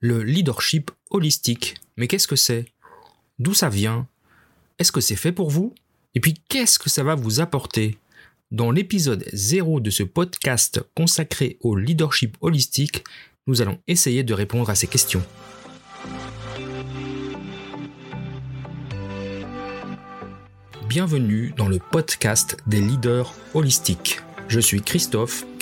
Le leadership holistique. Mais qu'est-ce que c'est? D'où ça vient? Est-ce que c'est fait pour vous? Et puis qu'est-ce que ça va vous apporter? Dans l'épisode 0 de ce podcast consacré au leadership holistique, nous allons essayer de répondre à ces questions. Bienvenue dans le podcast des leaders holistiques. Je suis Christophe,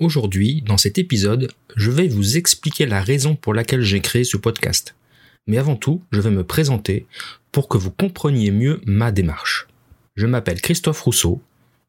Aujourd'hui, dans cet épisode, je vais vous expliquer la raison pour laquelle j'ai créé ce podcast. Mais avant tout, je vais me présenter pour que vous compreniez mieux ma démarche. Je m'appelle Christophe Rousseau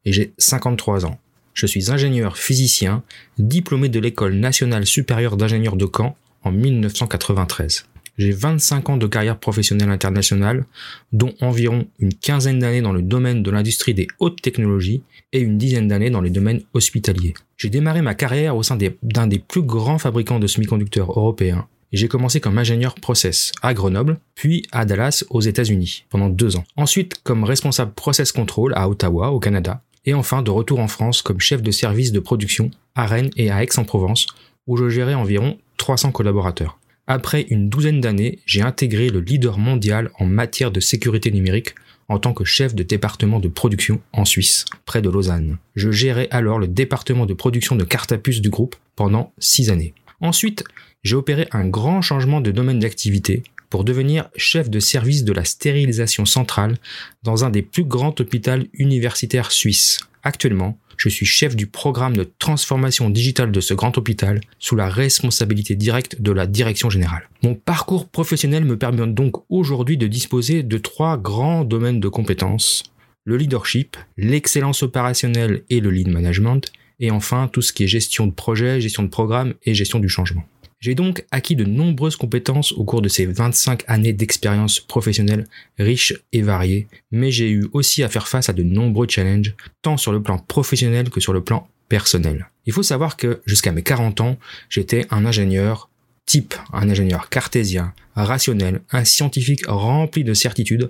et j'ai 53 ans. Je suis ingénieur physicien, diplômé de l'École nationale supérieure d'ingénieurs de Caen en 1993. J'ai 25 ans de carrière professionnelle internationale, dont environ une quinzaine d'années dans le domaine de l'industrie des hautes technologies et une dizaine d'années dans les domaines hospitaliers. J'ai démarré ma carrière au sein d'un des, plus grands fabricants de semi-conducteurs européens. J'ai commencé comme ingénieur process à Grenoble, puis à Dallas aux États-Unis pendant deux ans. Ensuite comme responsable process control à Ottawa au Canada. Et enfin de retour en France comme chef de service de production à Rennes et à Aix-en-Provence où je gérais environ 300 collaborateurs. Après une douzaine d'années, j'ai intégré le leader mondial en matière de sécurité numérique en tant que chef de département de production en Suisse, près de Lausanne. Je gérais alors le département de production de cartes à puce du groupe pendant six années. Ensuite, j'ai opéré un grand changement de domaine d'activité pour devenir chef de service de la stérilisation centrale dans un des plus grands hôpitaux universitaires suisses. Actuellement, je suis chef du programme de transformation digitale de ce grand hôpital sous la responsabilité directe de la direction générale. Mon parcours professionnel me permet donc aujourd'hui de disposer de trois grands domaines de compétences. Le leadership, l'excellence opérationnelle et le lead management, et enfin tout ce qui est gestion de projet, gestion de programme et gestion du changement. J'ai donc acquis de nombreuses compétences au cours de ces 25 années d'expérience professionnelle riches et variées, mais j'ai eu aussi à faire face à de nombreux challenges, tant sur le plan professionnel que sur le plan personnel. Il faut savoir que jusqu'à mes 40 ans, j'étais un ingénieur type, un ingénieur cartésien, rationnel, un scientifique rempli de certitudes,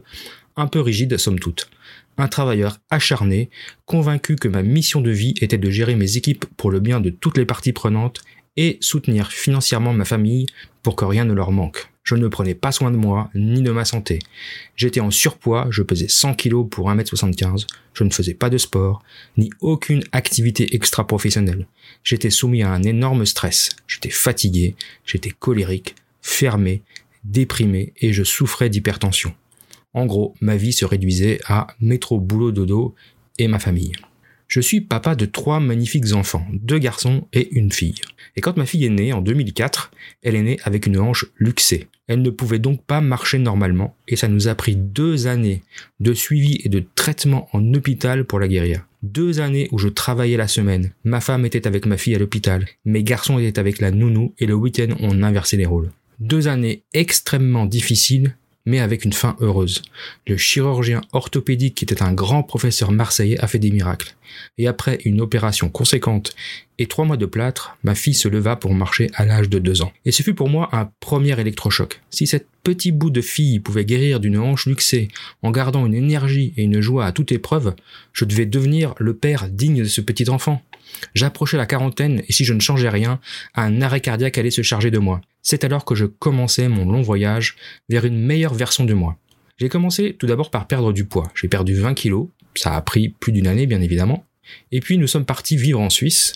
un peu rigide somme toute un travailleur acharné, convaincu que ma mission de vie était de gérer mes équipes pour le bien de toutes les parties prenantes et soutenir financièrement ma famille pour que rien ne leur manque. Je ne prenais pas soin de moi ni de ma santé. J'étais en surpoids, je pesais 100 kg pour 1m75, je ne faisais pas de sport, ni aucune activité extra-professionnelle. J'étais soumis à un énorme stress, j'étais fatigué, j'étais colérique, fermé, déprimé et je souffrais d'hypertension. En gros, ma vie se réduisait à métro, boulot, dodo et ma famille. Je suis papa de trois magnifiques enfants, deux garçons et une fille. Et quand ma fille est née en 2004, elle est née avec une hanche luxée. Elle ne pouvait donc pas marcher normalement et ça nous a pris deux années de suivi et de traitement en hôpital pour la guérir. Deux années où je travaillais la semaine. Ma femme était avec ma fille à l'hôpital. Mes garçons étaient avec la nounou et le week-end on inversait les rôles. Deux années extrêmement difficiles mais avec une fin heureuse. Le chirurgien orthopédique qui était un grand professeur marseillais a fait des miracles. Et après une opération conséquente et trois mois de plâtre, ma fille se leva pour marcher à l'âge de deux ans. Et ce fut pour moi un premier électrochoc. Si cette petit bout de fille pouvait guérir d'une hanche luxée en gardant une énergie et une joie à toute épreuve, je devais devenir le père digne de ce petit enfant. J'approchais la quarantaine et si je ne changeais rien, un arrêt cardiaque allait se charger de moi. C'est alors que je commençais mon long voyage vers une meilleure version de moi. J'ai commencé tout d'abord par perdre du poids. J'ai perdu 20 kilos. Ça a pris plus d'une année, bien évidemment. Et puis nous sommes partis vivre en Suisse.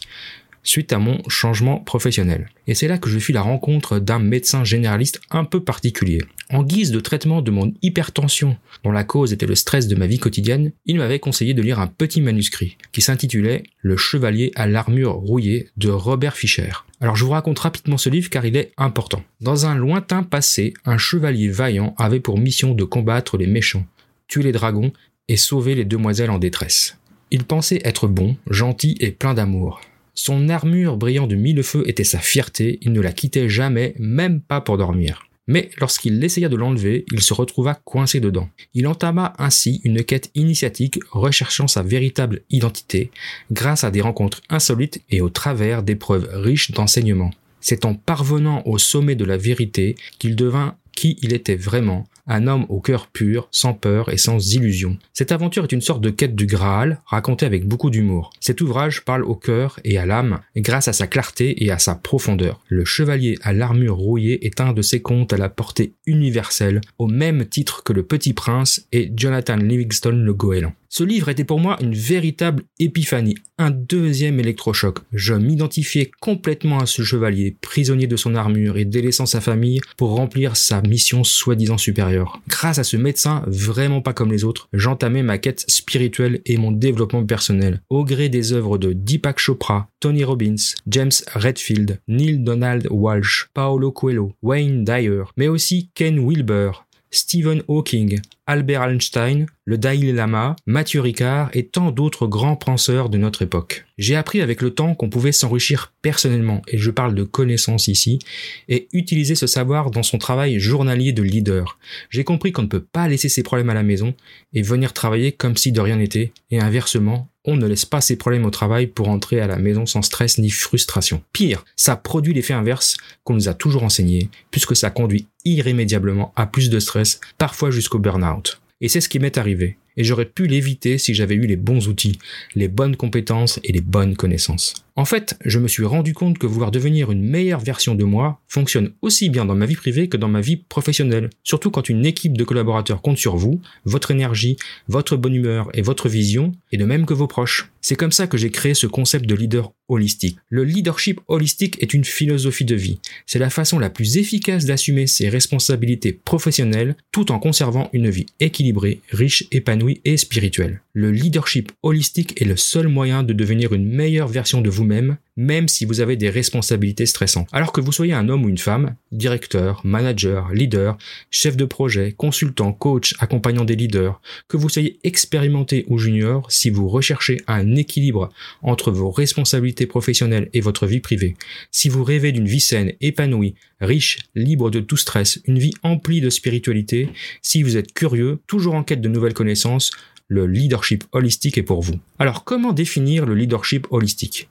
Suite à mon changement professionnel. Et c'est là que je fis la rencontre d'un médecin généraliste un peu particulier. En guise de traitement de mon hypertension, dont la cause était le stress de ma vie quotidienne, il m'avait conseillé de lire un petit manuscrit qui s'intitulait Le chevalier à l'armure rouillée de Robert Fischer. Alors je vous raconte rapidement ce livre car il est important. Dans un lointain passé, un chevalier vaillant avait pour mission de combattre les méchants, tuer les dragons et sauver les demoiselles en détresse. Il pensait être bon, gentil et plein d'amour. Son armure brillant de mille feux était sa fierté, il ne la quittait jamais, même pas pour dormir. Mais lorsqu'il essaya de l'enlever, il se retrouva coincé dedans. Il entama ainsi une quête initiatique recherchant sa véritable identité grâce à des rencontres insolites et au travers d'épreuves riches d'enseignements. C'est en parvenant au sommet de la vérité qu'il devint qui il était vraiment, un homme au cœur pur, sans peur et sans illusion. Cette aventure est une sorte de quête du Graal, racontée avec beaucoup d'humour. Cet ouvrage parle au cœur et à l'âme, grâce à sa clarté et à sa profondeur. Le Chevalier à l'armure rouillée est un de ces contes à la portée universelle, au même titre que Le Petit Prince et Jonathan Livingstone le Goéland. Ce livre était pour moi une véritable épiphanie, un deuxième électrochoc. Je m'identifiais complètement à ce chevalier, prisonnier de son armure et délaissant sa famille pour remplir sa mission soi-disant supérieure. Grâce à ce médecin, vraiment pas comme les autres, j'entamais ma quête spirituelle et mon développement personnel. Au gré des œuvres de Deepak Chopra, Tony Robbins, James Redfield, Neil Donald Walsh, Paolo Coelho, Wayne Dyer, mais aussi Ken Wilber, Stephen Hawking, Albert Einstein, le Dalai Lama, Mathieu Ricard et tant d'autres grands penseurs de notre époque. J'ai appris avec le temps qu'on pouvait s'enrichir personnellement, et je parle de connaissances ici, et utiliser ce savoir dans son travail journalier de leader. J'ai compris qu'on ne peut pas laisser ses problèmes à la maison et venir travailler comme si de rien n'était, et inversement, on ne laisse pas ses problèmes au travail pour entrer à la maison sans stress ni frustration. Pire, ça produit l'effet inverse qu'on nous a toujours enseigné, puisque ça conduit irrémédiablement à plus de stress, parfois jusqu'au burn-out. Et c'est ce qui m'est arrivé. Et j'aurais pu l'éviter si j'avais eu les bons outils, les bonnes compétences et les bonnes connaissances. En fait, je me suis rendu compte que vouloir devenir une meilleure version de moi fonctionne aussi bien dans ma vie privée que dans ma vie professionnelle. Surtout quand une équipe de collaborateurs compte sur vous, votre énergie, votre bonne humeur et votre vision, et de même que vos proches. C'est comme ça que j'ai créé ce concept de leader holistique. Le leadership holistique est une philosophie de vie. C'est la façon la plus efficace d'assumer ses responsabilités professionnelles tout en conservant une vie équilibrée, riche, épanouie et spirituelle. Le leadership holistique est le seul moyen de devenir une meilleure version de vous-même même si vous avez des responsabilités stressantes. Alors que vous soyez un homme ou une femme, directeur, manager, leader, chef de projet, consultant, coach, accompagnant des leaders, que vous soyez expérimenté ou junior, si vous recherchez un équilibre entre vos responsabilités professionnelles et votre vie privée, si vous rêvez d'une vie saine, épanouie, riche, libre de tout stress, une vie emplie de spiritualité, si vous êtes curieux, toujours en quête de nouvelles connaissances, le leadership holistique est pour vous. Alors comment définir le leadership holistique?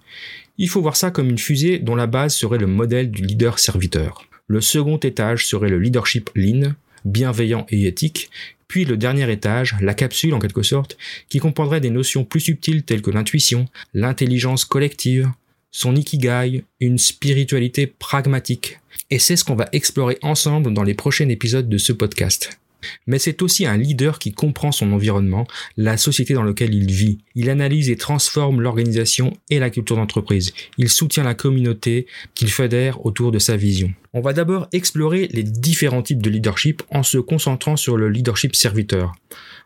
Il faut voir ça comme une fusée dont la base serait le modèle du leader serviteur. Le second étage serait le leadership lean, bienveillant et éthique, puis le dernier étage, la capsule en quelque sorte, qui comprendrait des notions plus subtiles telles que l'intuition, l'intelligence collective, son ikigai, une spiritualité pragmatique. Et c'est ce qu'on va explorer ensemble dans les prochains épisodes de ce podcast mais c'est aussi un leader qui comprend son environnement, la société dans laquelle il vit. Il analyse et transforme l'organisation et la culture d'entreprise. Il soutient la communauté qu'il fédère autour de sa vision. On va d'abord explorer les différents types de leadership en se concentrant sur le leadership serviteur.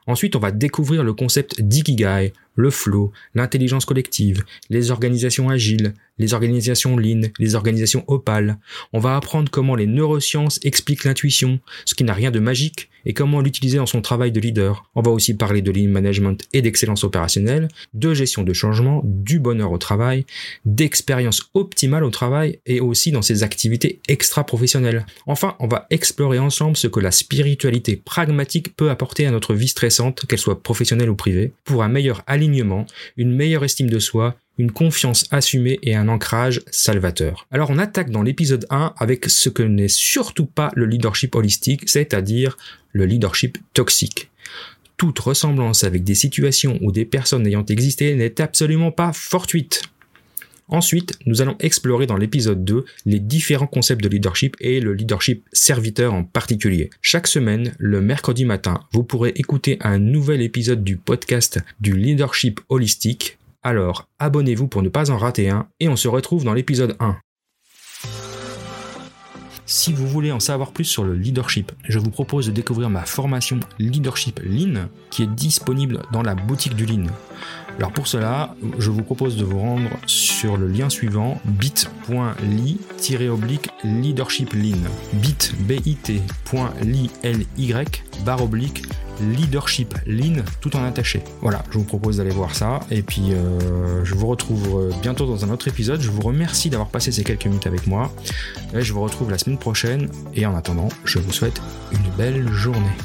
Ensuite, on va découvrir le concept d'ikigai, le flow, l'intelligence collective, les organisations agiles, les organisations lean, les organisations opales. On va apprendre comment les neurosciences expliquent l'intuition, ce qui n'a rien de magique, et comment l'utiliser dans son travail de leader. On va aussi parler de lean management et d'excellence opérationnelle, de gestion de changement, du bonheur au travail, d'expérience optimale au travail et aussi dans ses activités extra-professionnelles. Enfin, on va explorer ensemble ce que la spiritualité pragmatique peut apporter à notre vie stressante, qu'elle soit professionnelle ou privée, pour un meilleur alignement, une meilleure estime de soi, une confiance assumée et un ancrage salvateur. Alors on attaque dans l'épisode 1 avec ce que n'est surtout pas le leadership holistique, c'est-à-dire le leadership toxique. Toute ressemblance avec des situations ou des personnes ayant existé n'est absolument pas fortuite. Ensuite, nous allons explorer dans l'épisode 2 les différents concepts de leadership et le leadership serviteur en particulier. Chaque semaine, le mercredi matin, vous pourrez écouter un nouvel épisode du podcast du leadership holistique Alors, abonnez-vous pour ne pas en rater un, et on se retrouve dans l'épisode 1. Si vous voulez en savoir plus sur le leadership, je vous propose de découvrir ma formation Leadership Lean qui est disponible dans la boutique du Lean. Alors pour cela, je vous propose de vous rendre sur le lien suivant bit.ly leadership lean bit bit.ly barre oblique leadership lean tout en attaché. Voilà, je vous propose d'aller voir ça et puis euh, je vous retrouve bientôt dans un autre épisode. Je vous remercie d'avoir passé ces quelques minutes avec moi. Et je vous retrouve la semaine prochaine et en attendant, je vous souhaite une belle journée.